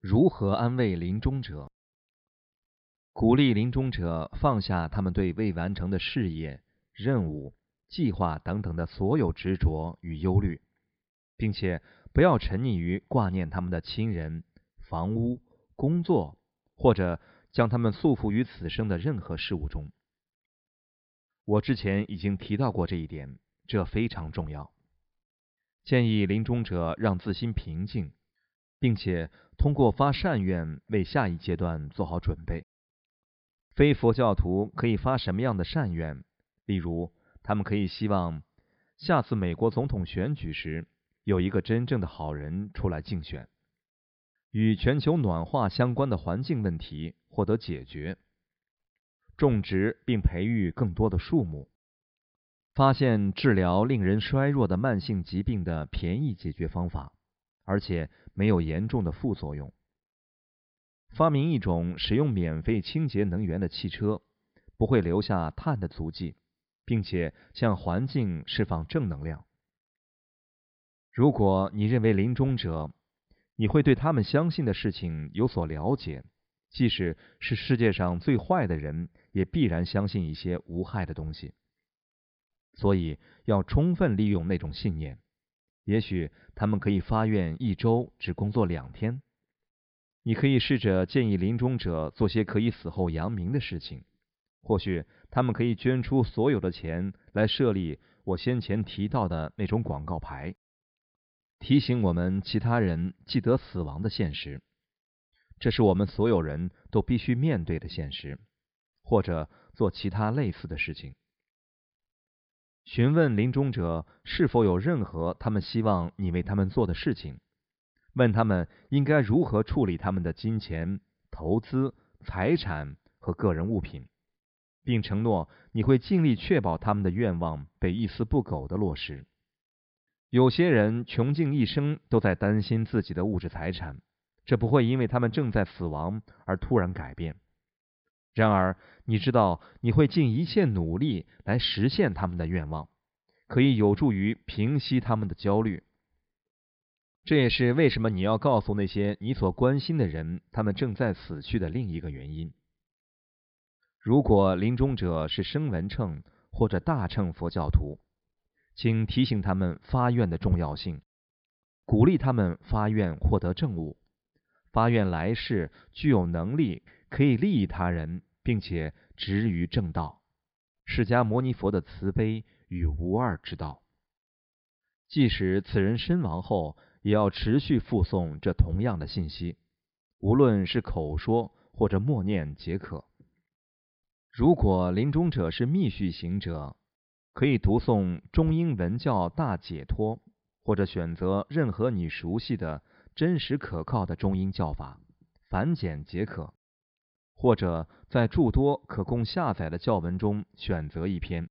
如何安慰临终者？鼓励临终者放下他们对未完成的事业、任务、计划等等的所有执着与忧虑，并且不要沉溺于挂念他们的亲人、房屋、工作，或者将他们束缚于此生的任何事物中。我之前已经提到过这一点，这非常重要。建议临终者让自心平静，并且通过发善愿为下一阶段做好准备。非佛教徒可以发什么样的善愿？例如，他们可以希望下次美国总统选举时有一个真正的好人出来竞选，与全球暖化相关的环境问题获得解决，种植并培育更多的树木。发现治疗令人衰弱的慢性疾病的便宜解决方法，而且没有严重的副作用。发明一种使用免费清洁能源的汽车，不会留下碳的足迹，并且向环境释放正能量。如果你认为临终者你会对他们相信的事情有所了解，即使是世界上最坏的人，也必然相信一些无害的东西。所以要充分利用那种信念。也许他们可以发愿一周只工作两天。你可以试着建议临终者做些可以死后扬名的事情。或许他们可以捐出所有的钱来设立我先前提到的那种广告牌，提醒我们其他人记得死亡的现实。这是我们所有人都必须面对的现实。或者做其他类似的事情。询问临终者是否有任何他们希望你为他们做的事情，问他们应该如何处理他们的金钱、投资、财产和个人物品，并承诺你会尽力确保他们的愿望被一丝不苟的落实。有些人穷尽一生都在担心自己的物质财产，这不会因为他们正在死亡而突然改变。然而，你知道你会尽一切努力来实现他们的愿望，可以有助于平息他们的焦虑。这也是为什么你要告诉那些你所关心的人，他们正在死去的另一个原因。如果临终者是声闻乘或者大乘佛教徒，请提醒他们发愿的重要性，鼓励他们发愿获得正悟，发愿来世具有能力。可以利益他人，并且执于正道，释迦牟尼佛的慈悲与无二之道。即使此人身亡后，也要持续附送这同样的信息，无论是口说或者默念皆可。如果临终者是密续行者，可以读诵中英文教大解脱，或者选择任何你熟悉的真实可靠的中英教法，繁简皆可。或者在诸多可供下载的教文中选择一篇，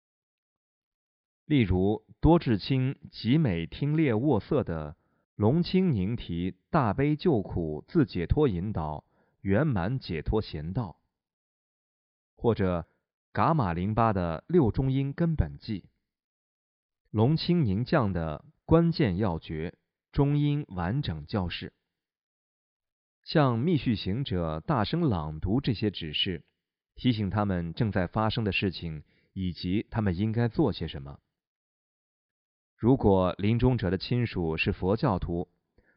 例如多智清极美听列沃瑟的龙清宁提大悲救苦自解脱引导圆满解脱贤道，或者噶玛林巴的六中音根本记，龙清宁降的关键要诀中音完整教示。向密续行者大声朗读这些指示，提醒他们正在发生的事情以及他们应该做些什么。如果临终者的亲属是佛教徒，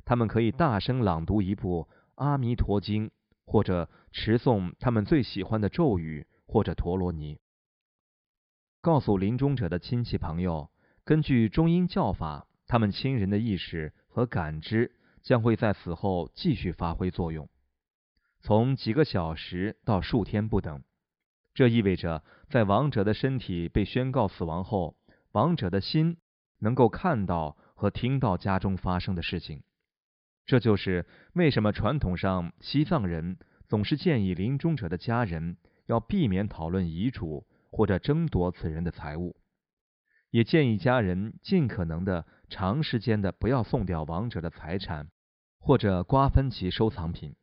他们可以大声朗读一部《阿弥陀经》，或者持诵他们最喜欢的咒语或者陀罗尼。告诉临终者的亲戚朋友，根据中阴教法，他们亲人的意识和感知。将会在死后继续发挥作用，从几个小时到数天不等。这意味着，在亡者的身体被宣告死亡后，亡者的心能够看到和听到家中发生的事情。这就是为什么传统上西藏人总是建议临终者的家人要避免讨论遗嘱或者争夺此人的财物，也建议家人尽可能的。长时间的不要送掉亡者的财产，或者瓜分其收藏品。